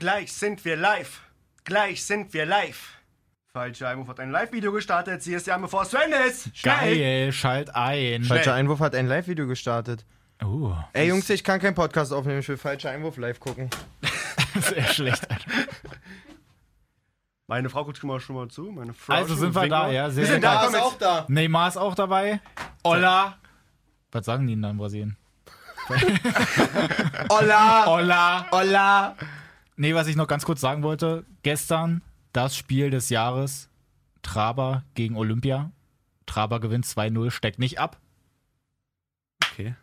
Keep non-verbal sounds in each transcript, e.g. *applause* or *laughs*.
Gleich sind wir live. Gleich sind wir live. Falscher Einwurf hat ein Live-Video gestartet. Sie ist ja bevor es zu Ende ist. Schnell. Geil, schalt ein. Falscher Einwurf hat ein Live-Video gestartet. Oh, Ey Jungs, ich kann keinen Podcast aufnehmen, ich will falscher Einwurf live gucken. *laughs* sehr schlecht. Meine Frau guckt schon mal, schon mal zu. Meine Frau Also sind wir da, ja, sehr Wir sind da. ist auch da. Neymar ist auch dabei. Olla. Was sagen die denn da in Brasilien? Hola! *laughs* Olla. Hola! Nee, was ich noch ganz kurz sagen wollte. Gestern das Spiel des Jahres. Traber gegen Olympia. Traber gewinnt 2-0, steckt nicht ab. Okay.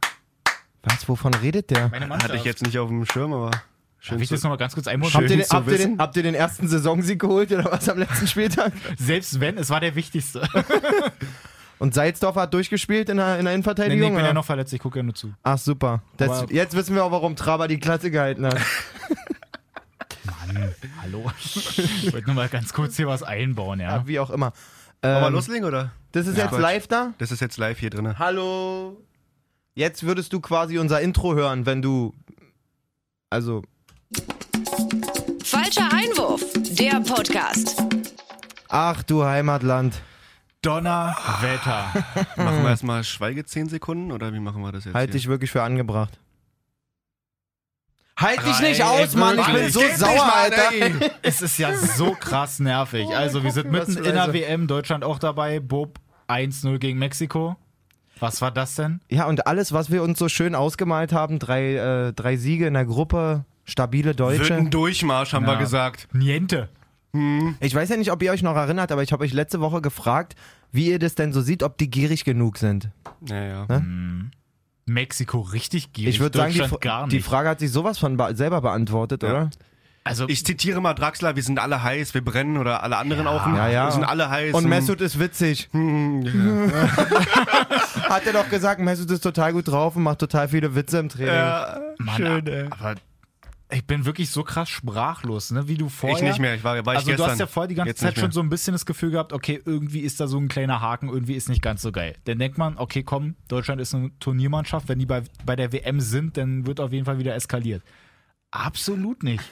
Was, wovon redet der? Meine Mannschaft. Hatte ich jetzt nicht auf dem Schirm, aber schön Darf ich das nochmal ganz kurz? Schön Habt ihr, den, habt, ihr den, wissen. habt ihr den ersten Saisonsieg geholt oder was am letzten Spieltag? *laughs* Selbst wenn, es war der wichtigste. *laughs* Und Salzdorf hat durchgespielt in der, in der nee, nee, Innenverteidigung? ich bin oder? ja noch verletzt, ich gucke ja nur zu. Ach super. Das, jetzt wissen wir auch, warum Traber die Klasse gehalten hat. *laughs* Mann, hallo. Ich wollte nur mal ganz kurz hier was einbauen, ja. Ja, wie auch immer. Wollen wir Ähm, loslegen, oder? das ist Ja. jetzt Quatsch. live da? Das ist jetzt live hier drin. Hallo. Jetzt würdest du quasi unser Intro hören, wenn du. Also, Falscher Einwurf, der Podcast. ach du Heimatland. Donnerwetter. Machen wir erstmal Schweige 10 Sekunden oder wie machen wir das jetzt? Halt hier? dich wirklich für angebracht. Halt dich Ey, nicht aus, Mann. Ich bin so nicht, sauer, Mann, Alter. ey. es ist ja so krass nervig. Also, wir sind mitten in der WM, Deutschland auch dabei. Bob 1-0 gegen Mexiko. Was war das denn? Ja, und alles, was wir uns so schön ausgemalt haben, drei, äh, drei Siege in der Gruppe, stabile Wird Deutsche. ein Durchmarsch, haben wir Ja. gesagt. Niente. Ich weiß ja nicht, ob ihr euch noch erinnert, aber ich habe euch letzte Woche gefragt, wie ihr das denn so sieht, ob die gierig genug sind. Ja, ja. Ne? Mexiko richtig gierig. Ich würde sagen, die, Deutschland gar nicht. die Frage hat sich sowas von be selber beantwortet, Ja. oder? also, Ich zitiere mal Draxler, wir sind alle heiß, wir brennen oder alle anderen auch. Ja, ja. Wir sind alle heiß. Und Mesut ist witzig. Hm, *laughs* ja. *laughs* Hat er doch gesagt, Mesut ist total gut drauf und macht total viele Witze im Training. ja. Mann, schön, ey. aber ich bin wirklich so krass sprachlos, ne? Wie du vorher. Ich nicht mehr, ich war, war ich Also du gestern. hast ja vorher die ganze Jetzt Zeit schon so ein bisschen das Gefühl gehabt, okay, irgendwie ist da so ein kleiner Haken, irgendwie ist nicht ganz so geil. Dann denkt man, okay, komm, Deutschland ist eine Turniermannschaft, wenn die bei, bei der WM sind, dann wird auf jeden Fall wieder eskaliert. Absolut nicht.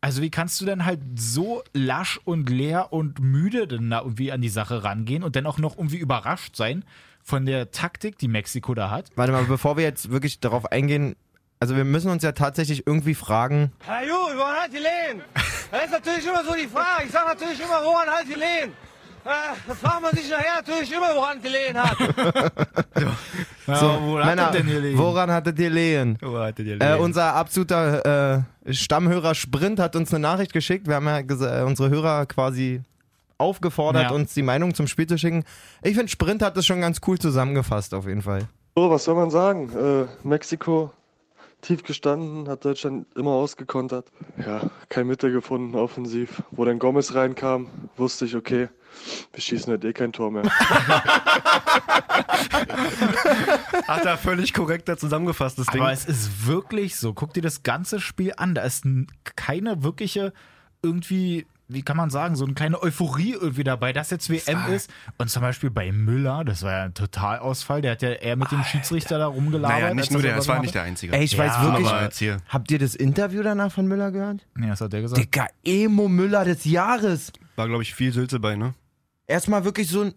Also wie kannst du denn halt so lasch und leer und müde denn da irgendwie an die Sache rangehen und dann auch noch irgendwie überrascht sein von der Taktik, die Mexiko da hat? Warte mal, bevor wir jetzt wirklich darauf eingehen, also wir müssen uns ja tatsächlich irgendwie fragen, Herr Juhl, woran hat die Lehen? Das ist natürlich immer so die Frage. Ich sage natürlich immer, woran hat die Lehen? Äh, da fragt man sich nachher natürlich immer, woran die Lehen hat. *laughs* Ja, wo hat Männer, er denn hier liegen? woran hattet ihr Lehen? Oh, hattet ihr Äh, Leben. unser absoluter äh, Stammhörer Sprint hat uns eine Nachricht geschickt. Wir haben ja äh, unsere Hörer quasi aufgefordert, Ja. uns die Meinung zum Spiel zu schicken. Ich finde, Sprint hat das schon ganz cool zusammengefasst, auf jeden Fall. So, was soll man sagen? Äh, Mexiko tief gestanden, hat Deutschland immer ausgekontert. Ja, kein Mitte gefunden, offensiv. Wo dann Gomez reinkam, wusste ich, okay, wir schießen halt eh kein Tor mehr. *laughs* Hat er völlig korrekter zusammengefasst, das Ding. Aber es ist wirklich so. Guck dir das ganze Spiel an. Da ist keine wirkliche irgendwie, wie kann man sagen, so eine kleine Euphorie irgendwie dabei, dass jetzt WM ist. Und zum Beispiel bei Müller, das war ja ein Totalausfall. Der hat ja eher mit dem Schiedsrichter da rumgelabert. naja, nicht nur er der, es war nicht der Einzige. Ey, ich weiß Ja, wirklich. aber jetzt hier. Habt ihr das Interview danach von Müller gehört? Nee, was hat der gesagt? Digga, Emo Müller des Jahres. War, glaube ich, viel Sülze bei, ne? Erstmal wirklich so ein.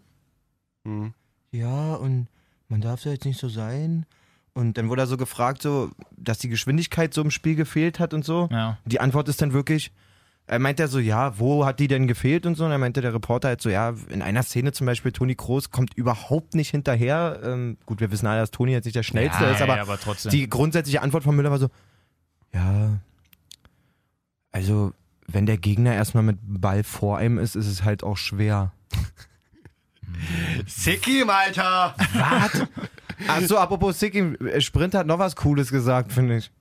Mhm. Ja, und man darf ja jetzt nicht so sein. Und dann wurde er so gefragt, so, dass die Geschwindigkeit so im Spiel gefehlt hat und so. Ja. Die Antwort ist dann wirklich, er meint ja so, ja, wo hat die denn gefehlt und so. Und er meinte der Reporter halt so, ja, in einer Szene zum Beispiel, Toni Kroos kommt überhaupt nicht hinterher. Ähm, gut, wir wissen alle, dass Toni jetzt nicht der Schnellste ja, ist, aber, ja, aber trotzdem. die grundsätzliche Antwort von Müller war so, ja, also wenn der Gegner erstmal mit Ball vor einem ist, ist es halt auch schwer. *laughs* Sikim, Alter! Achso, apropos Sicki, Sprint hat noch was Cooles gesagt, finde ich.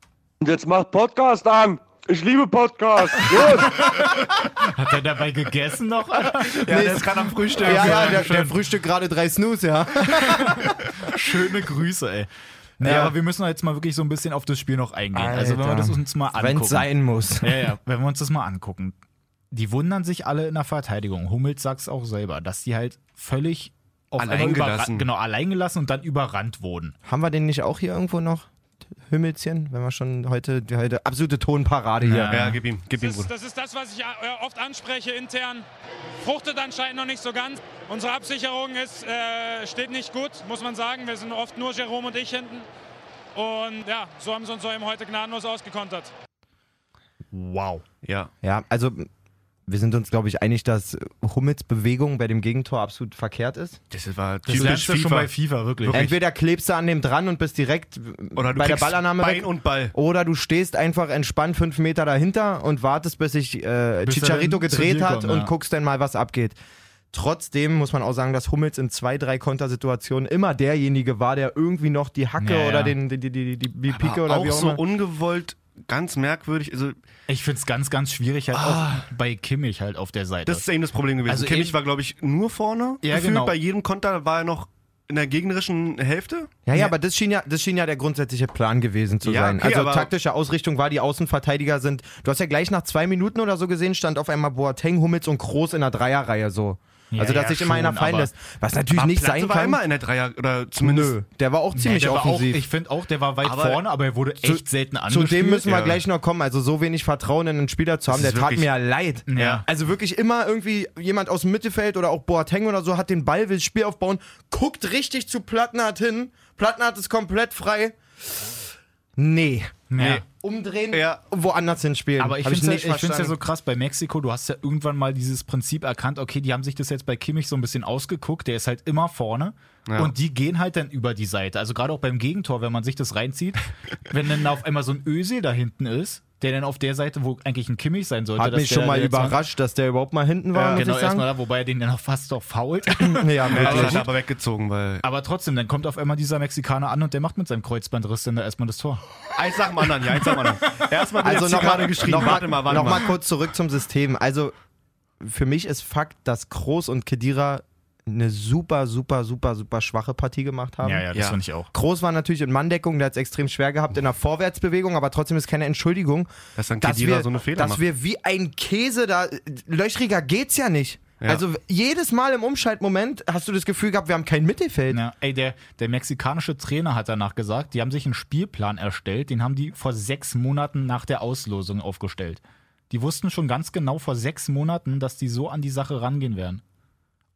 Und jetzt macht Podcast an! Ich liebe Podcast! Gut! *laughs* hat er dabei gegessen noch? Ja, der ist gerade am Frühstück. Ja, ja, der, der Frühstück gerade drei Snooze, ja. *laughs* Schöne Grüße, ey. Nee, Ja. aber wir müssen jetzt mal wirklich so ein bisschen auf das Spiel noch eingehen. Also wenn wir das Alter. uns mal Wenn angucken. es sein muss. Ja, ja, wenn wir uns das mal angucken. Die wundern sich alle in der Verteidigung. Hummels sagt es auch selber, dass die halt völlig auf Allein einmal gelassen. Genau, allein gelassen und dann überrannt wurden. Haben wir den nicht auch hier irgendwo noch? Hümmelchen, wenn wir schon heute, die heute absolute Tonparade hier. Ja. Ja, gib ihm, gib ihm, Das ist, Bruder. das ist das, was ich äh, oft anspreche intern. Fruchtet anscheinend noch nicht so ganz. Unsere Absicherung ist, äh, steht nicht gut, muss man sagen. Wir sind oft nur Jerome und ich hinten. Und ja, so haben sie uns so eben heute gnadenlos ausgekontert. Wow. Ja. Ja, also wir sind uns, glaube ich, einig, dass Hummels Bewegung bei dem Gegentor absolut verkehrt ist. Das war Das typisch lernst du schon bei FIFA, wirklich. Wirklich. Entweder klebst du an dem dran und bist direkt Oder du bei der Ballannahme Bein weg. und Ball. Oder du stehst einfach entspannt fünf Meter dahinter und wartest, bis sich äh, Bis Chicharito gedreht hat und ja. guckst dann mal, was abgeht. Trotzdem muss man auch sagen, dass Hummels in zwei, drei Kontersituationen immer derjenige war, der irgendwie noch die Hacke Ja, ja. oder den, die, die, die, die, die Pike Aber oder auch wie auch so immer. ungewollt, ganz merkwürdig. Also, Ich finde es ganz, ganz schwierig, halt auch bei Kimmich halt auf der Seite. das ist eben das Problem gewesen. Also Kimmich war, glaube ich, nur vorne. Ja, gefühlt. genau. Bei jedem Konter war er noch in der gegnerischen Hälfte. Ja, ja, aber das schien ja, das schien ja der grundsätzliche Plan gewesen zu Ja, sein. okay, also taktische Ausrichtung war, die Außenverteidiger sind. Du hast ja gleich nach zwei Minuten oder so gesehen, stand auf einmal Boateng, Hummels und Groß in der Dreierreihe so. Ja, also, dass ja, sich immer einer fallen aber- lässt. Was natürlich Aber nicht Platze sein war kann. immer in der Dreier, oder zumindest. Nö, der war auch Nee, ziemlich der war auch, offensiv. ich finde auch, der war weit Aber vorne, aber er wurde echt selten Zu angespielt. dem müssen wir Ja. gleich noch kommen. Also so wenig Vertrauen in einen Spieler zu haben, der ist tat wirklich- mir ja leid. Ja. Also wirklich immer irgendwie jemand aus dem Mittelfeld oder auch Boateng oder so hat den Ball, will das Spiel aufbauen, guckt richtig zu Plattenhardt hin. Plattenhardt ist komplett frei. Nee. Ja. Umdrehen, Ja. woanders hinspielen. Aber ich finde es ja, ja so krass bei Mexiko, du hast ja irgendwann mal dieses Prinzip erkannt, okay, die haben sich das jetzt bei Kimmich so ein bisschen ausgeguckt, der ist halt immer vorne Ja. und die gehen halt dann über die Seite. Also gerade auch beim Gegentor, wenn man sich das reinzieht, *laughs* wenn dann auf einmal so ein Ösel da hinten ist, der dann auf der Seite, wo eigentlich ein Kimmich sein sollte. Hat mich schon mal überrascht, dass der überhaupt mal hinten war, Ja, Genau, erstmal da, wobei er den dann auch fast doch fault. *laughs* Ja, Ja, das wirklich. hat er aber weggezogen, weil. Aber trotzdem, dann kommt auf einmal dieser Mexikaner an und der macht mit seinem Kreuzbandriss dann da erstmal das Tor. Eins nach dem anderen, ja, eins nach dem anderen. Erstmal Also noch mal, gerade geschrieben. noch warte mal, warte noch mal. mal kurz zurück zum System. Also für mich ist Fakt, dass Kroos und Kedira eine super, super, super, super schwache Partie gemacht haben. Ja, ja, das Ja. finde ich auch. Groß war natürlich in Manndeckung, der hat es extrem schwer gehabt in der Vorwärtsbewegung, aber trotzdem ist keine Entschuldigung, Dass dann dass, wir, so eine Fehler dass macht. wir wie ein Käse da, löchriger geht's ja nicht. Ja. Also jedes Mal im Umschaltmoment hast du das Gefühl gehabt, wir haben kein Mittelfeld. Ja, ey, der, der mexikanische Trainer hat danach gesagt, die haben sich einen Spielplan erstellt, den haben die vor sechs Monaten nach der Auslosung aufgestellt. Die wussten schon ganz genau vor sechs Monaten, dass die so an die Sache rangehen werden.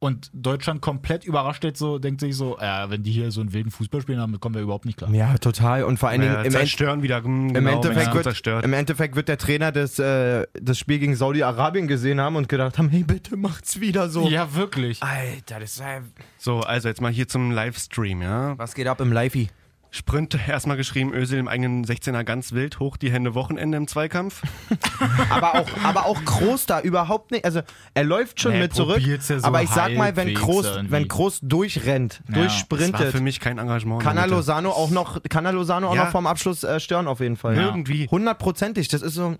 Und Deutschland komplett überrascht jetzt so, denkt sich so, äh, wenn die hier so einen wilden Fußball spielen, damit kommen wir überhaupt nicht klar. Ja, total. Und vor allen Dingen Ja, im, End, zerstören wieder. hm, im, genau, Endeffekt wird, zerstört. im Endeffekt wird der Trainer das, äh, das Spiel gegen Saudi-Arabien gesehen haben und gedacht haben, hey, bitte macht's wieder so. Ja, wirklich. Alter, das ist ja... So, also jetzt mal hier zum Livestream, ja. Was geht ab im Livey? Sprint erstmal geschrieben, Ösel im eigenen 16er ganz wild, hoch die Hände Wochenende im Zweikampf. *laughs* aber auch, aber auch Groß da überhaupt nicht. Also er läuft schon Nee, mit zurück. ja so aber ich sag mal, wenn irgendwie. wenn Groß durchrennt, Ja, Das war durchsprintet, für mich kein Engagement. kann er. Lozano auch noch, kann er Lozano auch Ja. noch vorm Abschluss äh, stören auf jeden Fall. Ja. Irgendwie. Hundertprozentig. Das ist so.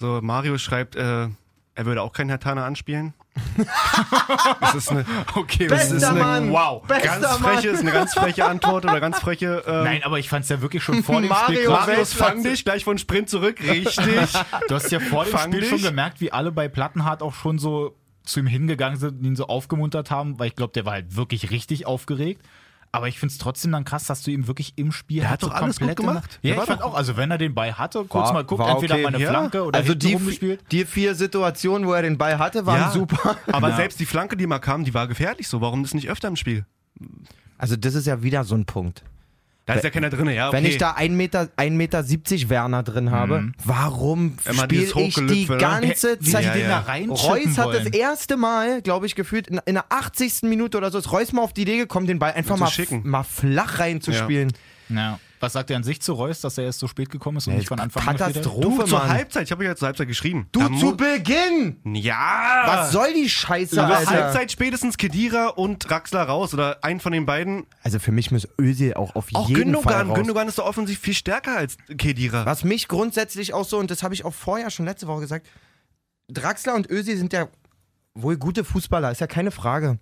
So, Mario schreibt, äh, er würde auch keinen Hertaner anspielen. *laughs* das ist eine, Okay, Bester ist eine- Mann. Wow. Ganz freche, ist eine ganz freche Antwort oder ganz freche. *laughs* Ähm, Nein, aber ich fand es ja wirklich schon vor dem Mario Spiel. Marius, fang dich gleich von Sprint zurück. Richtig. *laughs* Du hast ja vor dem Fang Spiel dich. schon gemerkt, wie alle bei Plattenhardt auch schon so zu ihm hingegangen sind und ihn so aufgemuntert haben, weil ich glaube, der war halt wirklich richtig aufgeregt. Aber ich finde es trotzdem dann krass, dass du ihm wirklich im Spiel Der hat doch alles gut komplett gemacht. Ja, ich fand auch, also wenn er den Ball hatte, kurz War- mal guckt, entweder okay, mal eine ja. Flanke oder Also die, rumgespielt. die vier Situationen, wo er den Ball hatte, waren Ja. super. *laughs* Aber Ja. selbst die Flanke, die mal kam, die war gefährlich so. Warum das nicht öfter im Spiel? Also das ist ja wieder so ein Punkt. Da ist ja keiner drin, ja. Okay. Wenn ich da 1,70 Meter, 1 Meter 70 Werner drin habe, warum Immer spiele ich die ne? ganze Wie Zeit? Ja, den ja. da reinschippen Reus hat wollen. das erste Mal, glaube ich, gefühlt in, in der 80. Minute oder so, ist Reus mal auf die Idee gekommen, den Ball einfach mal, mal flach reinzuspielen. Ja. Was sagt er an sich zu Reus, dass er erst so spät gekommen ist und nicht von Anfang an? Katastrophe, du, zur Mann. Halbzeit, ich habe ja zur Halbzeit geschrieben. Du Da zu Beginn! Ja! Was soll die Scheiße, Zur Alter? Halbzeit spätestens Kedira und Draxler raus oder ein von den beiden. Also für mich muss Özil auch auf Auch jeden Fall Gündogan. raus. Gündogan ist doch offensiv viel stärker als Kedira. Was mich grundsätzlich auch so, und das habe ich auch vorher schon letzte Woche gesagt, Draxler und Özil sind ja wohl gute Fußballer, ist ja keine Frage.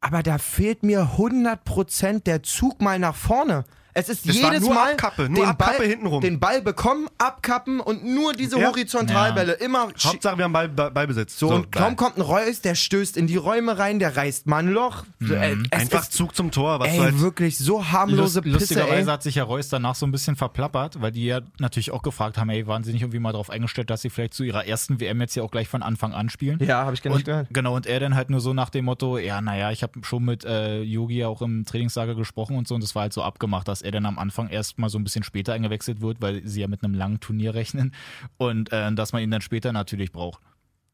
Aber da fehlt mir 100% der Zug mal nach vorne. Es ist Das war jedes nur Mal Abkappe, nur den, Abkappe Ball, hintenrum. den Ball bekommen, abkappen und nur diese Ja. Horizontalbälle. Immer schi- Hauptsache, wir haben Ball, Ball, Ballbesitz. so, und kaum kommt ein Reus, der stößt in die Räume rein, der reißt mal ein Loch. So, äh, es Einfach ist, Zug zum Tor. Was ey, halt wirklich so harmlose Lust, Pisse, lustigerweise ey. hat sich ja Reus danach so ein bisschen verplappert, weil die ja natürlich auch gefragt haben, ey, waren sie nicht irgendwie mal darauf eingestellt, dass sie vielleicht zu ihrer ersten WM jetzt ja auch gleich von Anfang an spielen? Ja, habe ich gar nicht Und, gehört. genau, und er dann halt nur so nach dem Motto, ja, naja, ich habe schon mit äh, Yogi auch im Trainingslager gesprochen und so, und das war halt so abgemacht, dass er dann am Anfang erst mal so ein bisschen später eingewechselt wird, weil sie ja mit einem langen Turnier rechnen und äh, dass man ihn dann später natürlich braucht.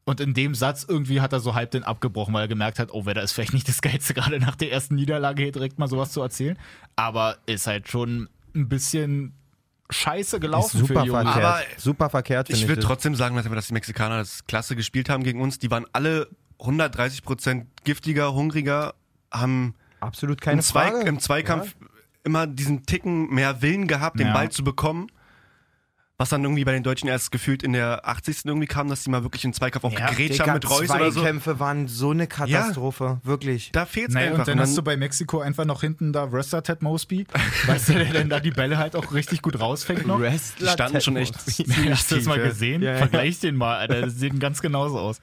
Und in dem Satz irgendwie hat er so halb den abgebrochen, weil er gemerkt hat, oh, wäre das vielleicht nicht das Geilste, *laughs* gerade nach der ersten Niederlage hier direkt mal sowas zu erzählen. Aber ist halt schon ein bisschen scheiße Ist gelaufen super für Yogi. verkehrt. Aber super verkehrt, Ich würde trotzdem sagen, dass, dass die Mexikaner das klasse gespielt haben gegen uns. Die waren alle 130 Prozent giftiger, hungriger, haben Absolut keine im, Zwei, Frage. im Zweikampf immer diesen Ticken mehr Willen gehabt, den Ja. Ball zu bekommen. Was dann irgendwie bei den Deutschen erst gefühlt in der 80. irgendwie kam, dass die mal wirklich im Zweikampf auch Ja, gegrätscht haben mit Reus oder so. Zweikämpfe waren so eine Katastrophe, wirklich. Da fehlt's Naja, einfach. und dann hast du bei Mexiko einfach noch hinten da Wrestler Ted Mosby, *laughs* weißt du, der dann da die Bälle halt auch richtig gut rausfängt noch. die Wrestler standen schon echt Ted Hast du das mal ja. gesehen? Ja, ja. Vergleich den mal, Alter. Das sieht ganz genauso aus.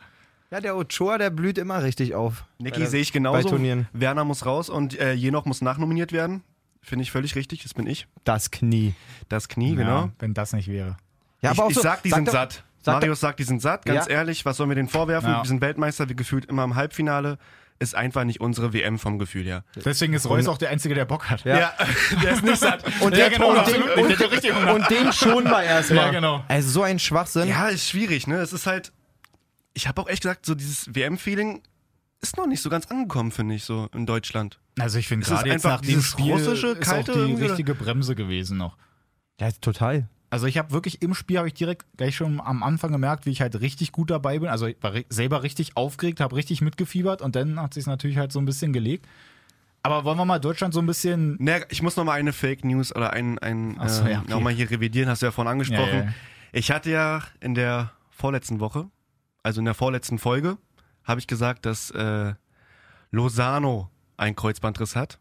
Ja, der Ochoa, der blüht immer richtig auf. Niki Bei- sehe ich Bei genauso. Turnieren. Werner muss raus und äh, Jenoch muss nachnominiert werden. Finde ich völlig richtig, das bin ich. Das Knie. Das Knie, genau. Ja, wenn das nicht wäre. Ja, ich, aber auch ich so, sag, die sag sind doch- satt. sag Marius sagt, die sind satt. Ganz Ja. ehrlich, was sollen wir denen vorwerfen? Ja. Wir sind Weltmeister, wir gefühlt immer im Halbfinale. Ist einfach nicht unsere WM vom Gefühl her. Deswegen ist Reus auch der Einzige, der Bock hat. Ja. *laughs* der ist nicht satt. *laughs* Und, der, genau, und, den, nicht. Der richtig und, und den schonen wir erstmal. Ja, genau. Also so ein Schwachsinn. Ja, ist schwierig, ne? Es ist halt. Ich habe auch echt gesagt, so dieses WM-Feeling ist noch nicht so ganz angekommen, finde ich, so in Deutschland. Also ich finde ist gerade jetzt einfach nach dieses Spiel russische, ist kalte auch die irgendwie, richtige Bremse gewesen noch. Ja, total. Also ich habe wirklich im Spiel habe ich direkt gleich schon am Anfang gemerkt, wie ich halt richtig gut dabei bin. Also ich war selber richtig aufgeregt, habe richtig mitgefiebert und dann hat sich natürlich halt so ein bisschen gelegt. Aber wollen wir mal Deutschland so ein bisschen Ne, ich muss noch mal eine Fake News oder ein, ein Ach so, ja, okay. noch mal hier revidieren, hast du ja vorhin angesprochen. Ja, ja, ja. Ich hatte ja in der vorletzten Woche, also in der vorletzten Folge, habe ich gesagt, dass äh, Lozano einen Kreuzbandriss hat.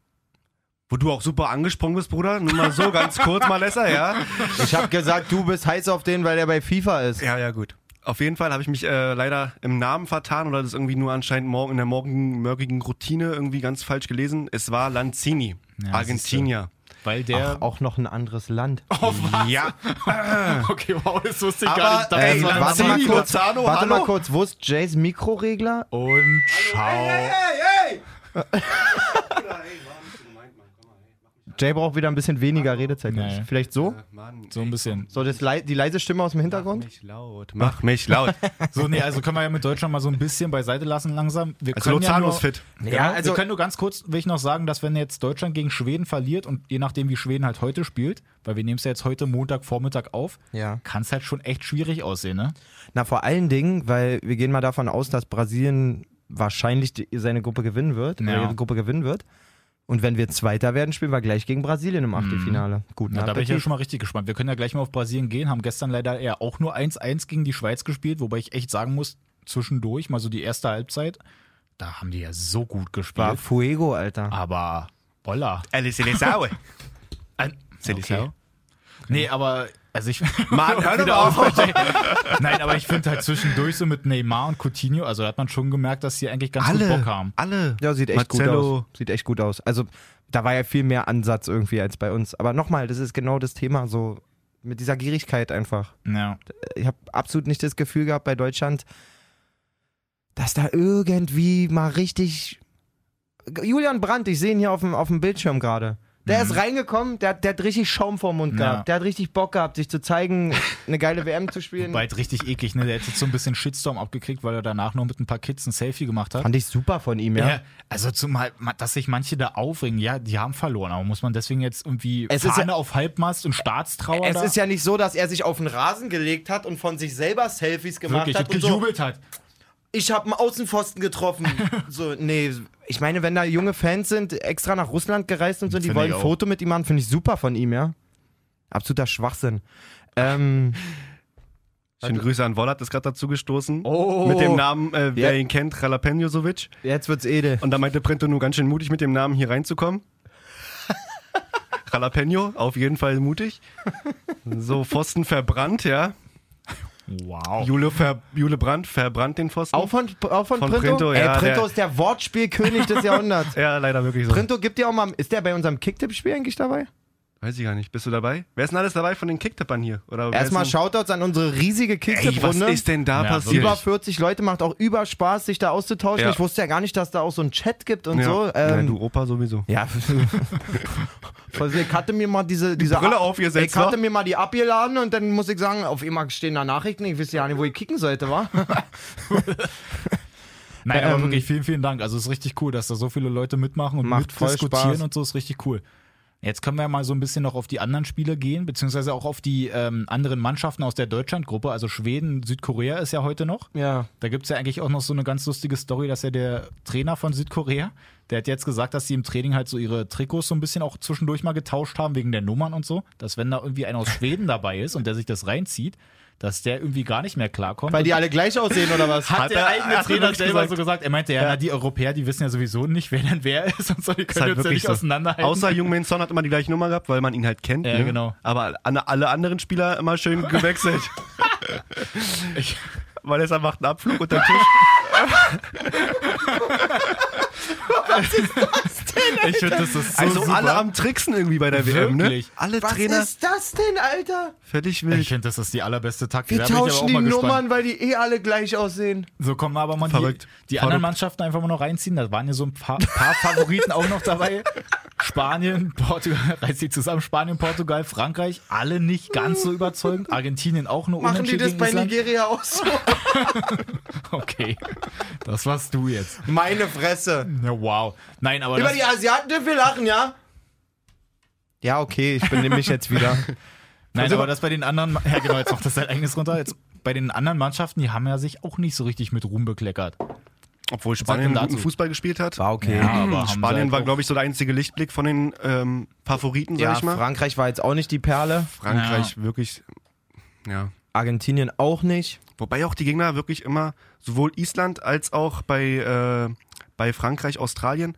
Wo du auch super angesprungen bist, Bruder. Nur mal so ganz *laughs* kurz, Malessa, ja? Ich habe gesagt, du bist heiß auf den, weil der bei FIFA ist. Ja, ja, gut. Auf jeden Fall habe ich mich äh, leider im Namen vertan oder das irgendwie nur anscheinend morgen in der morgenmörgigen Routine irgendwie ganz falsch gelesen. Es war Lanzini, Ja, Argentinier. Weil der Ach, auch noch ein anderes Land. Ja, *laughs* Okay, wow, das wusste ich Aber, gar nicht. ey, warte mal kurz, Lozano, warte hallo? mal kurz, wo ist Jays Mikroregler? Und ciao. *laughs* Jay braucht wieder ein bisschen weniger Redezeit. glaub ich. Nee. Vielleicht so? Mann. So ein bisschen. So das lei die leise Stimme aus dem Mach Hintergrund? mich laut. Mach mich laut. *laughs* So, nee, also können wir ja mit Deutschland mal so ein bisschen beiseite lassen langsam. Wir Also können ja Lozano nur, ist fit. Genau, Ja, also- wir können nur ganz kurz, will ich noch sagen, dass wenn jetzt Deutschland gegen Schweden verliert und je nachdem, wie Schweden halt heute spielt, weil wir nehmen es ja jetzt heute Montagvormittag auf, Ja. kann es halt schon echt schwierig aussehen, ne? Na, vor allen Dingen, weil wir gehen mal davon aus, dass Brasilien wahrscheinlich die, seine Gruppe gewinnen wird, oder Ja. ihre Gruppe gewinnen wird. Und wenn wir Zweiter werden, spielen wir gleich gegen Brasilien im Achtelfinale. Guten Na, da bin ich ja schon mal richtig gespannt. Wir können ja gleich mal auf Brasilien gehen, haben gestern leider eher auch nur 1-1 gegen die Schweiz gespielt, wobei ich echt sagen muss, zwischendurch, mal so die erste Halbzeit, da haben die ja so gut War gespielt. Fuego, Alter. Aber Bolla. Alice Seleção. *laughs* Okay. Nee, aber also ich *laughs* Mann, hör doch auf. *laughs* Nein, aber ich finde halt zwischendurch so mit Neymar und Coutinho, also da hat man schon gemerkt, dass die eigentlich ganz gut Bock haben. alle. Ja, sieht echt gut Marcelo. aus. Sieht echt gut aus. Also, da war ja viel mehr Ansatz irgendwie als bei uns. Aber nochmal, das ist genau das Thema, so mit dieser Gierigkeit einfach. Ja. Ich habe absolut nicht das Gefühl gehabt bei Deutschland, dass da irgendwie mal richtig. Julian Brandt, ich sehe ihn hier auf dem, auf dem Bildschirm gerade. Der ist reingekommen, der, hat- der hat richtig Schaum vorm Mund Mhm. Ja. gehabt. Der hat richtig Bock gehabt, sich zu zeigen, *laughs* eine geile WM zu spielen. Halt richtig eklig, ne? Der hat jetzt so ein bisschen Shitstorm abgekriegt, weil er danach noch mit ein paar Kids ein Selfie gemacht hat. Fand ich super von ihm, ja. Ja, also zumal, dass sich manche da aufregen, ja, die haben verloren, aber muss man deswegen jetzt irgendwie Es ist Fahne ja- auf Halbmast und Staatstrauer Es da? ist ja nicht so, dass er sich auf den Rasen gelegt hat und von sich selber Selfies gemacht wirklich hat und so, gejubelt hat. ich habe einen Außenpfosten getroffen. *laughs* so, nee, ich meine, wenn da junge Fans sind, extra nach Russland gereist und so, die wollen ein auch. Foto mit ihm machen, finde ich super von ihm, ja. Absoluter Schwachsinn. Ähm, *laughs* Schöne Grüße an Wollert, ist gerade dazu gestoßen. Oh. Mit dem Namen, äh, wer Ja. ihn kennt, Jalapenosovic. jetzt wird's edel. Und da meinte Printo nur ganz schön mutig, mit dem Namen hier reinzukommen. *laughs* Jalapeno, auf jeden Fall mutig. So, Pfosten verbrannt, ja. Wow. Jule, ver, Jule Brandt verbrannt den Pfosten. Auch von, auch von, Von Printo? Printo, Ey, ja, Printo der- ist der Wortspielkönig des Jahrhunderts. *laughs* Ja, leider wirklich so. Printo gibt dir auch mal. Ist der bei unserem Kicktipp-Spiel eigentlich dabei? Weiß ich gar nicht. Bist du dabei? Wer ist denn alles dabei von den Kicktippern hier? Oder Erstmal Shoutouts an unsere riesige Ey, was Kicktipp-Runde. ist denn da Ja, passiert? Über 40 Leute macht auch über Spaß, sich da auszutauschen. Ja. Ich wusste ja gar nicht, dass da auch so ein Chat gibt und ja. so. ja, Ähm, du Opa sowieso. ja. Also ich hatte mir mal diese, diese Brille aufgesetzt, Ich hatte mir mal die abgeladen und dann muss ich sagen, auf einmal stehen da Nachrichten. Ich wusste ja nicht, wo ich kicken sollte, wa? *laughs* Nein, aber Ähm, wirklich vielen, vielen Dank. Also es ist richtig cool, dass da so viele Leute mitmachen und Macht voll mitdiskutieren Spaß. und so ist richtig cool. Jetzt können wir mal so ein bisschen noch auf die anderen Spiele gehen, beziehungsweise auch auf die ähm, anderen Mannschaften aus der Deutschlandgruppe. Also Schweden, Südkorea ist ja heute noch. Ja. Da gibt es ja eigentlich auch noch so eine ganz lustige Story, dass ja der Trainer von Südkorea, der hat jetzt gesagt, dass sie im Training halt so ihre Trikots so ein bisschen auch zwischendurch mal getauscht haben wegen der Nummern und so. Dass wenn da irgendwie einer aus Schweden *laughs* dabei ist und der sich das reinzieht, dass der irgendwie gar nicht mehr klarkommt. Weil die alle gleich aussehen oder was? *laughs* hat, Hat der er- eigene hat er Trainer selber gesagt? so gesagt. Er meinte, ja, Ja. Na, die Europäer, die wissen ja sowieso nicht, wer denn wer ist und so, die können halt uns ja nicht so. auseinanderhalten. Außer Jungmin Son hat immer die gleiche Nummer gehabt, weil man ihn halt kennt. Ja, ne? genau. Aber alle, anderen Spieler immer schön gewechselt. *laughs* Ich- Vanessa macht einen Abflug unter den Tisch. *laughs* ich finde, das ist so also super. alle am Tricksen irgendwie bei der WM, ne? Wirklich? Alle Was Trainer ist das denn, Alter? völlig ich wild. finde, das ist die allerbeste Taktik. Wir Da bin ich aber tauschen auch die mal gespannt. Nummern, weil die eh alle gleich aussehen. So kommen wir aber mal Verrückt. die, die Verrückt. anderen Mannschaften einfach mal noch reinziehen. Da waren ja so ein paar, paar Favoriten auch noch dabei. Spanien, Portugal, *laughs* reißt die zusammen. Spanien, Portugal, Frankreich, alle nicht ganz so überzeugend. Argentinien auch nur Machen die unentschieden das gegen bei Island. Nigeria auch so? *laughs* Okay, das warst du jetzt. Meine Fresse. Ja, wow. Nein, aber Über die Asiaten dürfen wir lachen, ja? Ja, okay, ich benehme mich jetzt wieder. *laughs* Nein, Also- aber das bei den anderen, ja genau, jetzt macht das sein eigenes runter. Jetzt bei den anderen Mannschaften, die haben ja sich auch nicht so richtig mit Ruhm bekleckert. Obwohl Spanien guten Fußball gespielt hat. War okay. Ja, aber Spanien halt war, glaube ich, so der einzige Lichtblick von den ähm, Favoriten, sag Ja, ich mal. Frankreich war jetzt auch nicht die Perle. Frankreich wirklich, ja. Argentinien auch nicht. Wobei auch die Gegner wirklich immer, sowohl Island als auch bei, äh, bei Frankreich, Australien,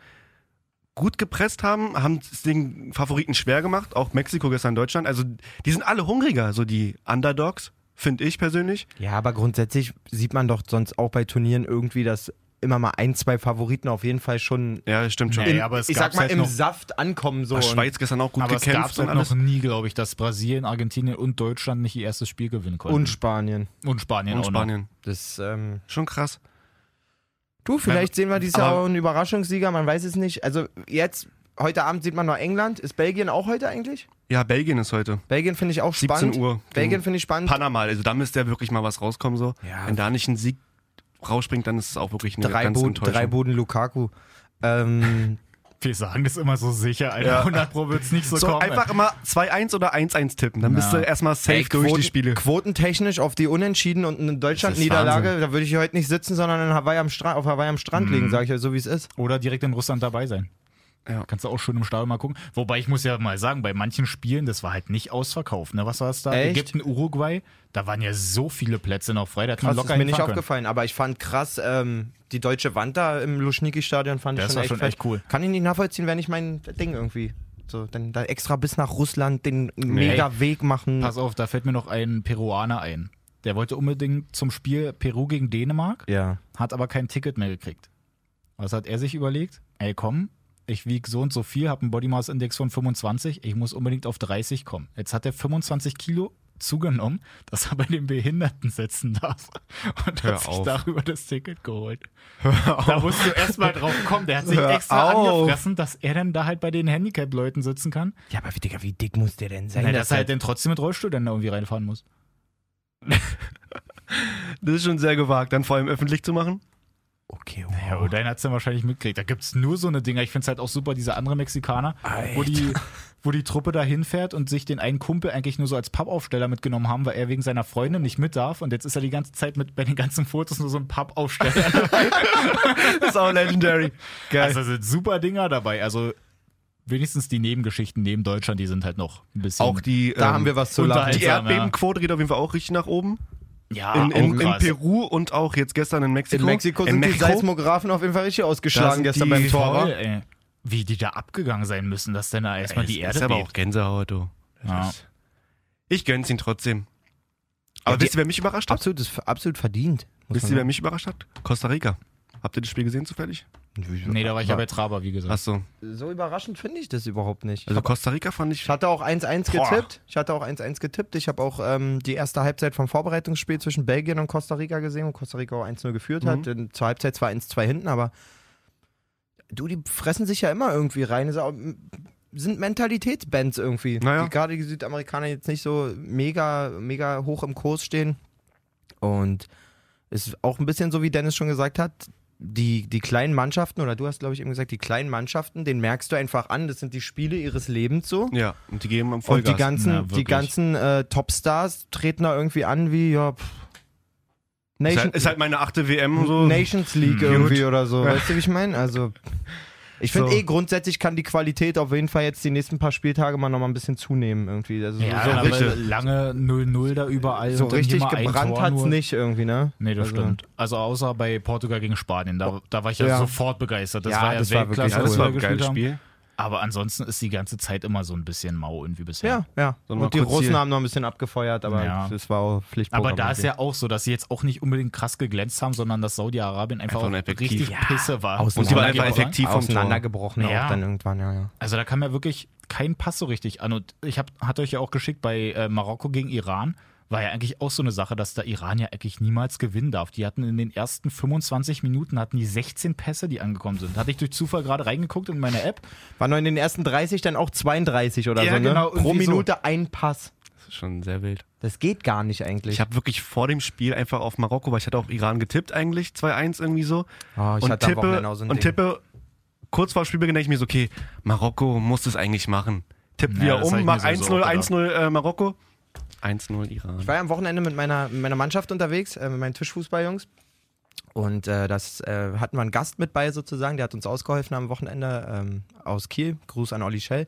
gut gepresst haben, haben es den Favoriten schwer gemacht, auch Mexiko gestern Deutschland. Also die sind alle hungriger, so die Underdogs, finde ich persönlich. Ja, aber grundsätzlich sieht man doch sonst auch bei Turnieren irgendwie, dass immer mal ein, zwei Favoriten auf jeden Fall schon, Ja, das stimmt schon. Nee, aber es ich sag mal, halt im noch- Saft ankommen. So. Schweiz gestern auch gut aber es gab gekämpft halt und alles. noch nie, glaube ich, dass Brasilien, Argentinien und Deutschland nicht ihr erstes Spiel gewinnen konnten. und Spanien. und Spanien Und auch Spanien. Das, ähm, Schon krass. Du, vielleicht sehen wir dieses Jahr auch einen Überraschungssieger, man weiß es nicht. Also jetzt, heute Abend sieht man noch England. Ist Belgien auch heute eigentlich? Ja, Belgien ist heute. Belgien finde ich auch 17 spannend. Uhr. Belgien finde ich spannend. Panama, also da müsste ja wirklich mal was rauskommen so. Ja. Wenn da nicht ein Sieg rausspringt, dann ist es auch wirklich eine drei, ganz Boden, Enttäuschung. drei Boden Lukaku. Ähm, *laughs* Wir sagen das immer so sicher, Alter. Ja. 100 Pro wird es nicht so, So, kommen. einfach immer 2-1 oder 1-1 tippen. Dann bist Ja. du erstmal safe ey, durch die Spiele. Quotentechnisch auf die Unentschieden und eine Deutschland-Niederlage, da würde ich heute nicht sitzen, sondern in Hawaii am auf Hawaii am Strand liegen, sage ich euch so, wie es ist. Oder direkt in Russland dabei sein. Ja. Kannst du auch schön im Stadion mal gucken. Wobei ich muss ja mal sagen, bei manchen Spielen, das war halt nicht ausverkauft. Ne? Was war es da? Echt? Ägypten, Uruguay, da waren ja so viele Plätze noch frei, da hat man Krass, locker ist mir nicht können. aufgefallen, aber ich fand krass, ähm, die deutsche Wand da im Luschniki-Stadion fand ich Das schon war echt schon echt cool. Kann ich nicht nachvollziehen, wenn ich mein Ding irgendwie. So, dann da extra bis nach Russland den mega Weg machen. Pass auf, da fällt mir noch ein Peruaner ein. Der wollte unbedingt zum Spiel Peru gegen Dänemark, Ja. hat aber kein Ticket mehr gekriegt. Was hat er sich überlegt? Ey, komm, ich wiege so und so viel, habe einen Body Mass Index von 25, ich muss unbedingt auf 30 kommen. Jetzt hat er 25 Kilo zugenommen, dass er bei den Behinderten sitzen darf. Und Hör hat sich auf. darüber das Ticket geholt. Da musst du erst mal drauf kommen. Der hat sich Hör extra auf. angefressen, dass er dann da halt bei den Handicap-Leuten sitzen kann. Ja, aber wie, Digga, wie dick muss der denn sein? Nein, dass er halt dann trotzdem mit Rollstuhl dann da irgendwie reinfahren muss. *laughs* Das ist schon sehr gewagt, dann vor allem öffentlich zu machen. Okay, wow. und deinen hat's dann wahrscheinlich mitgekriegt. Da gibt's nur so eine Dinger. Ich find's halt auch super, diese andere Mexikaner, wo die, wo die Truppe da hinfährt und sich den einen Kumpel eigentlich nur so als Pappaufsteller mitgenommen haben, weil er wegen seiner Freundin nicht mit darf. Und jetzt ist er die ganze Zeit mit bei den ganzen Fotos nur so ein Pappaufsteller. *laughs* Das *laughs* ist auch legendary. Geil. also sind super Dinger dabei. Also wenigstens die Nebengeschichten neben Deutschland, die sind halt noch ein bisschen. auch die, Da ähm, haben wir was zu lachen. die Erdbebenquote geht auf jeden Fall auch richtig nach oben. Ja, In, in, auch in krass. Peru und auch jetzt gestern in Mexiko. In Mexiko in sind die Mexiko, Seismographen auf jeden Fall richtig ausgeschlagen gestern die beim Tor. Voll, ey. wie die da abgegangen sein müssen, dass dann da erstmal die Es Erde ist aber bebt. auch Gänsehaut, du. Das Ja. ist- Ich gönn's ihn trotzdem. Aber die- wisst ihr, wer mich überrascht hat? Absolut, absolut verdient. Wisst ihr, wer mich überrascht hat? Costa Rica. Habt ihr das Spiel gesehen zufällig? Nee, da war ich ja bei Traber, wie gesagt. Achso. So überraschend finde ich das überhaupt nicht. Also Costa Rica fand ich. Ich hatte auch 1-1 Boah. getippt. Ich hatte auch 1-1 getippt. Ich habe auch ähm, die erste Halbzeit vom Vorbereitungsspiel zwischen Belgien und Costa Rica gesehen, wo Costa Rica auch 1-0 geführt hat. Mhm. In zur Halbzeit zwar 1-2 hinten, aber du, die fressen sich ja immer irgendwie rein. Ist auch, sind Mentalitätsbands irgendwie. Naja. Die gerade die Südamerikaner jetzt nicht so mega, mega hoch im Kurs stehen. Und ist auch ein bisschen so, wie Dennis schon gesagt hat, die, die kleinen Mannschaften, oder du hast, glaube ich, eben gesagt, die kleinen Mannschaften, den merkst du einfach an, das sind die Spiele ihres Lebens so. Ja, und die geben am Und Vollgas. die ganzen, Na, die ganzen äh, Topstars treten da irgendwie an wie, ja, pff, ist, Nation, halt, ist halt meine achte WM so. Nations League Hm, irgendwie gut. oder so. Weißt du, wie ich meine? Also, ich finde So. eh, grundsätzlich kann die Qualität auf jeden Fall jetzt die nächsten paar Spieltage mal nochmal ein bisschen zunehmen irgendwie. Also ja, so, aber richtig- lange 0-0 da überall. so richtig gebrannt hat's nur. nicht irgendwie, ne? Nee, das Also- stimmt. Also außer bei Portugal gegen Spanien. Da, da war ich ja, Ja. sofort begeistert. Das Ja, war ja das war wirklich Ja, das war ein geiles haben. Spiel. Aber ansonsten ist die ganze Zeit immer so ein bisschen mau irgendwie bisher. Ja, ja. Wir Und die Russen hier- haben noch ein bisschen abgefeuert, aber Ja. das war auch Pflichtprogramm. Aber da ist ja auch so, dass sie jetzt auch nicht unbedingt krass geglänzt haben, sondern dass Saudi-Arabien einfach, Einfach effektiv. richtig Ja. Pisse war. Und die war einfach effektiv auseinandergebrochen Ja. auch dann irgendwann, ja, ja. Also da kam ja wirklich kein Pass so richtig an. Und ich hab, hatte euch ja auch geschickt bei äh, Marokko gegen Iran. War ja eigentlich auch so eine Sache, dass der Iran ja eigentlich niemals gewinnen darf. Die hatten in den ersten 25 Minuten hatten die 16 Pässe, die angekommen sind. Hatte ich durch Zufall gerade reingeguckt in meine App. War noch in den ersten 30 dann auch 32 oder Ja, so, ne? genau, Pro irgendwie so. Minute ein Pass. Das ist schon sehr wild. Das geht gar nicht eigentlich. Ich habe wirklich vor dem Spiel einfach auf Marokko, weil ich hatte auch Iran getippt eigentlich, 2-1 irgendwie so. oh, ich und hatte tippe, auch so ein und Ding. tippe, kurz vor Spielbeginn denke ich mir so, okay, Marokko muss das eigentlich machen. Tipp Ja, wieder um, mach mir sowieso 1-0, auch 1-0 äh, Marokko, 1-0 Iran. Ich war ja am Wochenende mit meiner, meiner Mannschaft unterwegs, äh, mit meinen Tischfußballjungs. Und äh, das äh, hatten wir einen Gast mit bei sozusagen, der hat uns ausgeholfen am Wochenende ähm, aus Kiel. Gruß an Olli Schell.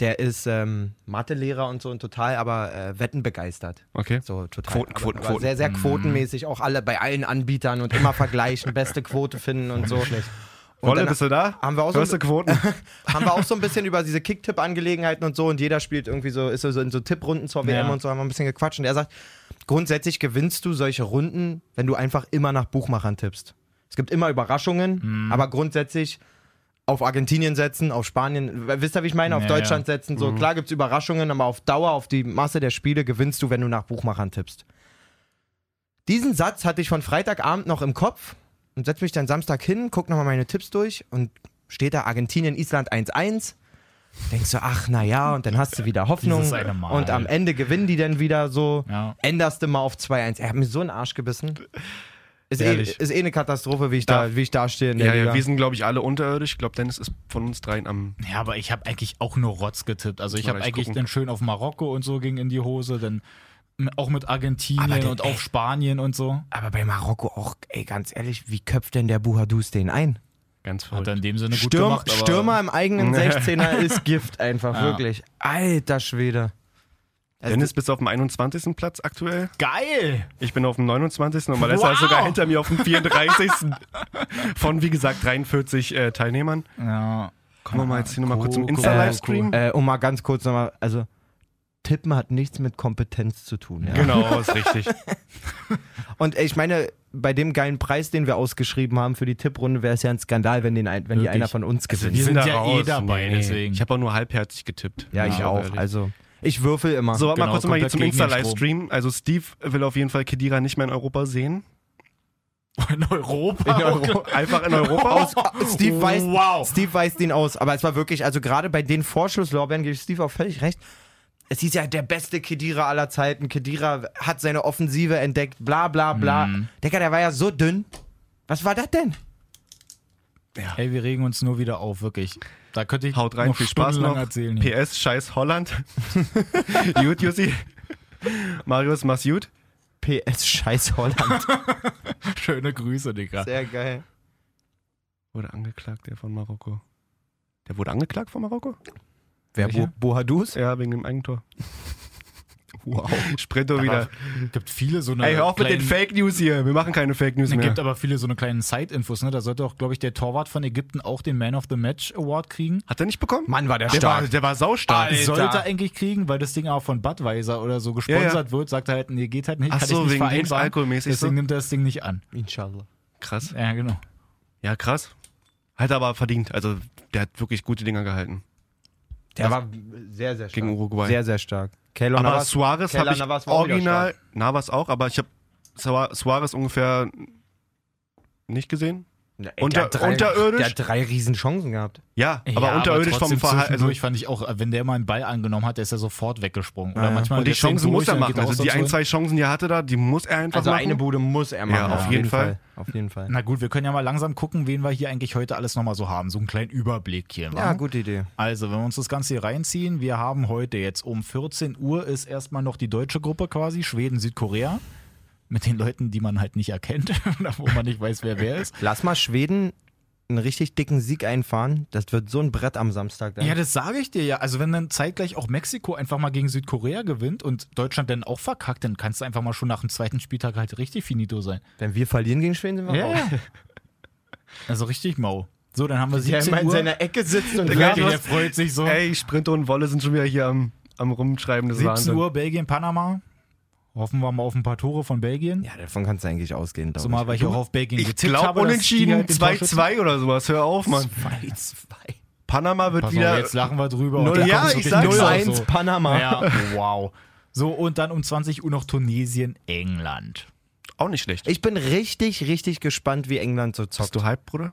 Der ist ähm, Mathelehrer und so und total, aber äh, Wetten begeistert. Okay. So total. Quoten, aber, Quoten, aber Quoten. Sehr, sehr quotenmäßig, auch alle bei allen Anbietern und immer vergleichen, beste Quote finden und *laughs* so. Wolle, bist du da? haben wir auch so Hörst du Quoten? *laughs* haben wir auch so ein bisschen über diese Kicktipp-Angelegenheiten und so und jeder spielt irgendwie so, ist so in so Tipprunden zur WM Ja. und so, haben wir ein bisschen gequatscht und er sagt, grundsätzlich gewinnst du solche Runden, wenn du einfach immer nach Buchmachern tippst. Es gibt immer Überraschungen, aber grundsätzlich auf Argentinien setzen, auf Spanien, wisst ihr, wie ich meine, auf Ja, Deutschland setzen, so klar gibt es Überraschungen, aber auf Dauer, auf die Masse der Spiele gewinnst du, wenn du nach Buchmachern tippst. Diesen Satz hatte ich von Freitagabend noch im Kopf und setze mich dann Samstag hin, guck nochmal meine Tipps durch und steht da Argentinien, Island 1-1. Denkst du, ach na ja, und dann hast du wieder *laughs* Hoffnung. Und am Ende gewinnen die dann wieder so. Ja. Änderst du mal auf 2-1. Er hat mir so einen Arsch gebissen. Ist eh, ist eh eine Katastrophe, wie ich da, Darf- wie ich da stehe in der Ja, Liga. ja, wir sind, glaube ich, alle unterirdisch. Ich glaube, Dennis ist von uns dreien am. Ja, aber ich habe eigentlich auch nur Rotz getippt. Also ich habe eigentlich gucken. dann schön auf Marokko und so ging in die Hose, dann auch mit Argentinien der- und auf Spanien und so. Aber bei Marokko auch, ey, ganz ehrlich, wie köpft denn der Buhadus den ein? Ganz Hat verrückt. er in dem Sinne gut Stürm, gemacht. Aber Stürmer im eigenen *laughs* 16er ist Gift einfach, Ja. wirklich. Alter Schwede. Also, Dennis bist du auf dem 21. Platz aktuell. Geil! Ich bin auf dem 29. und Malessa ist Wow! sogar hinter mir auf dem 34. *laughs* Von, wie gesagt, 43 äh, Teilnehmern. Ja. Kommen wir mal jetzt hier nochmal kurz zum Cool, Insta-Livestream. äh, um mal ganz kurz nochmal, also Tippen hat nichts mit Kompetenz zu tun. Ja? Genau, ist richtig. *laughs* Und ich meine, bei dem geilen Preis, den wir ausgeschrieben haben für die Tipprunde, wäre es ja ein Skandal, wenn, den, ein- wenn die einer von uns Also gewinnt. wir sind da ja eh dabei, Nee, deswegen. Ich habe auch nur halbherzig getippt. ja, ich Ja, auch. ehrlich. Also, ich würfel immer. So, warte mal Genau, kurz mal hier zum Insta-Livestream. Also Steve will auf jeden Fall Kedira nicht mehr in Europa sehen. *laughs* In Europa. In Euro- *laughs* Einfach in Europa. Aus, Steve, weist, Wow. Steve weist ihn aus. Aber es war wirklich, also gerade bei den Vorschusslorbeeren gebe ich Steve auch völlig recht. Es hieß ja, der beste Kedira aller Zeiten. Kedira hat seine Offensive entdeckt, bla bla bla. Mhm. Digga, der war ja so dünn. Was war das denn? Ey, wir regen uns nur wieder auf, wirklich. Da könnte ich Haut rein, noch viel Spaß noch. erzählen. hier. PS, scheiß Holland. *laughs* gut, Jussi. Marius, mach's gut. PS Scheiß Holland. *laughs* Schöne Grüße, Digga. Sehr geil. Wurde angeklagt, der von Marokko. Der wurde angeklagt von Marokko? Wer? Bo Bohadus? Ja, wegen dem Eigentor. *laughs* Wow. Sprinto wieder. gibt viele so eine Ey, hör auf mit den Fake News hier. Wir machen keine Fake News Es mehr. gibt aber viele so eine kleinen Side-Infos, ne? Da sollte auch, glaube ich, der Torwart von Ägypten auch den Man of the Match Award kriegen. Hat er nicht bekommen? Mann, war der der war, stark. der war saustark. Alter. Sollte er eigentlich kriegen, weil das Ding auch von Budweiser oder so gesponsert Ja, ja. wird, sagt er halt, nee, geht halt nicht, Ach kann so, ich nicht wegen vereinbaren. alkoholmäßig Deswegen so? nimmt er das Ding nicht an. Inshallah. Krass. Ja, genau. Ja, krass. Hat er aber verdient. Also, der hat wirklich gute Dinger gehalten. Der war sehr, sehr stark. Gegen Uruguay. Sehr, sehr stark. Keylor aber Navas- Suarez habe ich Navas original. Navas auch, aber ich habe Suarez ungefähr nicht gesehen. Ja, ey, Unter- der hat drei, unterirdisch? Der hat drei riesen Chancen gehabt. Ja, aber ja, unterirdisch vom trotzdem Verhalten. Also, fand ich auch, wenn der mal einen Ball angenommen hat, der ist ja sofort weggesprungen. Oder Ja, ja. manchmal und die er Chancen muss er machen. er Also die ein, zwei Chancen, die er hatte da, die muss er einfach Also machen. eine Bude muss er machen. Ja, auf jeden Fall. Auf jeden Fall. Na gut, wir können ja mal langsam gucken, wen wir hier eigentlich heute alles nochmal so haben. So einen kleinen Überblick hier. Ja, wa? gute Idee. Also, wenn wir uns das Ganze hier reinziehen, wir haben heute jetzt um 14 Uhr ist erstmal noch die deutsche Gruppe quasi, Schweden, Südkorea. Mit den Leuten, die man halt nicht erkennt, oder *laughs* wo man nicht weiß, wer wer ist. Lass mal Schweden einen richtig dicken Sieg einfahren. Das wird so ein Brett am Samstag. Dann. Ja, das sage ich dir ja. Also, wenn dann zeitgleich auch Mexiko einfach mal gegen Südkorea gewinnt und Deutschland dann auch verkackt, dann kannst du einfach mal schon nach dem zweiten Spieltag halt richtig finito sein. Wenn wir verlieren gegen Schweden, sind wir raus. *laughs* Also richtig mau. So, dann haben wir Der 17 immer in Uhr. seiner Ecke sitzt und Ja, der freut sich so. Ey, Sprinter und Wolle sind schon wieder hier am, am Rumschreiben. Das ist 17 Wahnsinn. Uhr Belgien, Panama. Hoffen wir mal auf ein paar Tore von Belgien. Ja, davon kannst du eigentlich ausgehen, glaube Zumal, weil ich auch auf Belgien Ich getippt glaube habe. unentschieden halt den Torschützen- 2-2 oder sowas. Hör auf, Mann. 2-2. Panama wird Pass auf, wieder. jetzt lachen wir drüber. Null- und dann ja, kommt's ich doch. 0-1 so. Panama. Ja, wow. So, und dann um 20 Uhr noch Tunesien, England. Auch nicht schlecht. Ich bin richtig, richtig gespannt, wie England so Bist zockt. du hype, Bruder?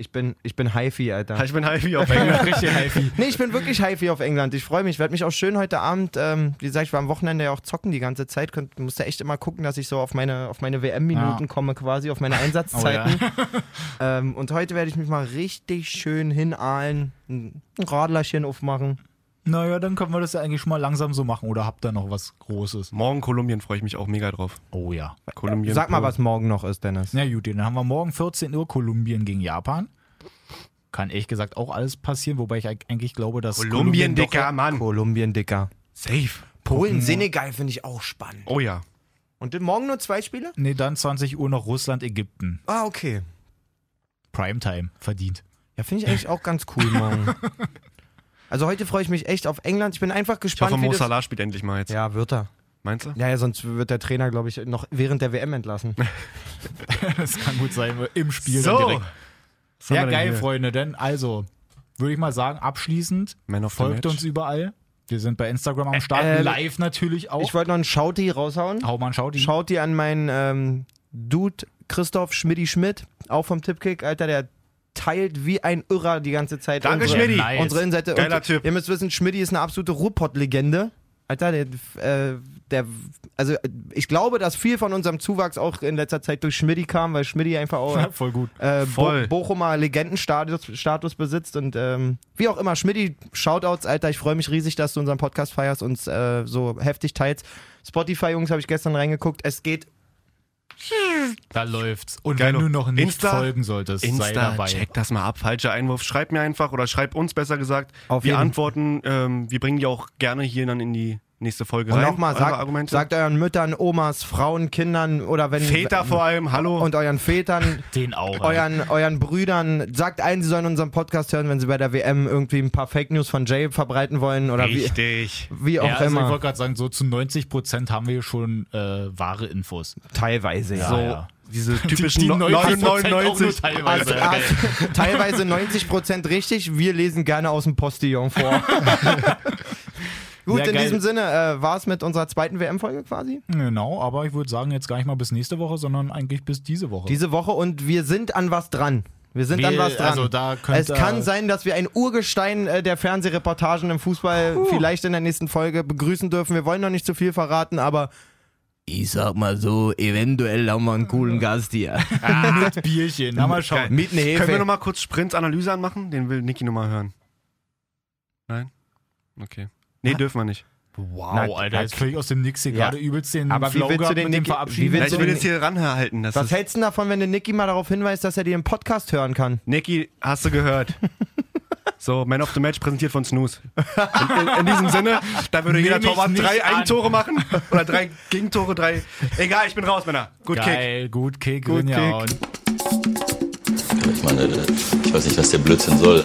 Ich bin, ich bin Haifi, Alter. Ich bin hype auf England. *laughs* Richtig healthy. Nee, ich bin wirklich Haifi auf England. Ich freue mich. Ich werde mich auch schön heute Abend, ähm, wie gesagt, ich war am Wochenende ja auch zocken die ganze Zeit. Könnt, muss ja echt immer gucken, dass ich so auf meine, auf meine WM-Minuten Ja. komme, quasi, auf meine *laughs* Einsatzzeiten. *laughs* ähm, und heute werde ich mich mal richtig schön hinahlen, ein Radlerchen aufmachen. Naja, dann können wir das ja eigentlich schon mal langsam so machen. Oder habt ihr noch was Großes? Morgen Kolumbien freue ich mich auch mega drauf. Oh ja. Kolumbien. Sag mal, was morgen noch ist, Dennis. Na gut, dann haben wir morgen 14 Uhr Kolumbien gegen Japan. Kann ehrlich gesagt auch alles passieren, wobei ich eigentlich glaube, dass Kolumbien, doch- Dicker, Mann. Kolumbien, Dicker. Safe. Polen, Senegal finde ich auch spannend. Oh ja. Und morgen nur zwei Spiele? Nee, dann 20 Uhr noch Russland, Ägypten. Ah, okay. Primetime, verdient. Ja, finde ich eigentlich auch ganz cool morgen. *laughs* Also heute freue ich mich echt auf England. Ich bin einfach Ich gespannt, hoffe, wie Mo. Salah spielt endlich mal jetzt. Ja, wird er. Meinst du? Ja, ja, sonst wird der Trainer, glaube ich, noch während der WM entlassen. *laughs* Das kann gut sein, im Spiel So. direkt. Ja, denn geil, hier? Freunde. Denn also, würde ich mal sagen, abschließend, folgt uns überall. Wir sind bei Instagram am Start, äh, live natürlich auch. Ich wollte noch einen Schauti raushauen. Hau mal einen Schau die. Schaut ihr an meinen ähm, Dude Christoph Schmidti Schmidt, auch vom Tippkick, Alter, der teilt wie ein Irrer die ganze Zeit Danke, unsere, Schmidti. Nice. unsere Innenseite. Geiler Und Typ. Ihr müsst wissen, Schmidti ist eine absolute Ruhrpott-Legende. Alter, der, äh, der, also ich glaube, dass viel von unserem Zuwachs auch in letzter Zeit durch Schmidti kam, weil Schmidti einfach auch Ja, voll gut. äh, Voll. Bo Bochumer Legendenstatus Status besitzt und ähm, wie auch immer, Schmidti, Shoutouts, Alter, ich freue mich riesig, dass du unseren Podcast feierst und äh, so heftig teilst. Spotify, Jungs, habe ich gestern reingeguckt. Es geht Da läuft's. Und Geilo. wenn du noch nicht Insta- folgen solltest, sei Insta, dabei. check das mal ab. Falscher Einwurf. Schreib mir einfach oder schreib uns besser gesagt. Auf wir jeden- antworten. Ähm, wir bringen die auch gerne hier dann in die nächste Folge und rein. nochmal, sagt, Argumente. sagt euren Müttern, Omas, Frauen, Kindern oder wenn Väter vor allem, hallo. und euren Vätern, *laughs* Den auch. Euren, euren Brüdern, sagt allen, sie sollen unseren Podcast hören, wenn sie bei der WM irgendwie ein paar Fake News von Jay verbreiten wollen oder wie, Richtig. wie auch ja, also ich immer. wollte gerade sagen, so zu 90 Prozent haben wir schon äh, wahre Infos. Teilweise, ja. So, ja. diese *laughs* typischen Die no- 90% auch nur 99. teilweise. Also, also, *laughs* teilweise 90% richtig, wir lesen gerne aus dem Postillon vor. Gut, Ja, in geil. diesem Sinne äh, war es mit unserer zweiten WM-Folge quasi. Genau, aber ich würde sagen, jetzt gar nicht mal bis nächste Woche, sondern eigentlich bis diese Woche. Diese Woche und wir sind an was dran. Wir sind an was dran. also da es kann sein, dass wir ein Urgestein äh, der Fernsehreportagen im Fußball vielleicht in der nächsten Folge begrüßen dürfen. Wir wollen noch nicht zu viel verraten, aber ich sag mal so, eventuell haben wir einen coolen Gast hier. *laughs* mit Bierchen. Na, mal schauen. Mit einer Können wir Hefe. nochmal kurz Sprints Analyse anmachen? Den will Niki nochmal hören. Nein? Okay. Nee, dürfen wir nicht. Wow, Na, Alter, na, jetzt völlig aus dem Nix hier Ja. gerade übelst den Aber wie Flow willst du den mit dem Nick- Verabschieden. wie Ja, willst ich du will den- jetzt hier ranhalten. Das Was ist, hältst du davon, wenn der Niki mal darauf hinweist, dass er dir im Podcast hören kann? Niki, hast du gehört? *laughs* So, Man of the Match präsentiert von Snooze. In, in, in diesem Sinne, da würde jeder Nehm ich Torwart drei an. Eigentore machen. Oder drei Gegentore, drei. Egal, ich bin raus, Männer. Gut Kick. Geil, gut Kick, Gut. Kick. Und Ich meine, ich weiß nicht, was der Blödsinn soll.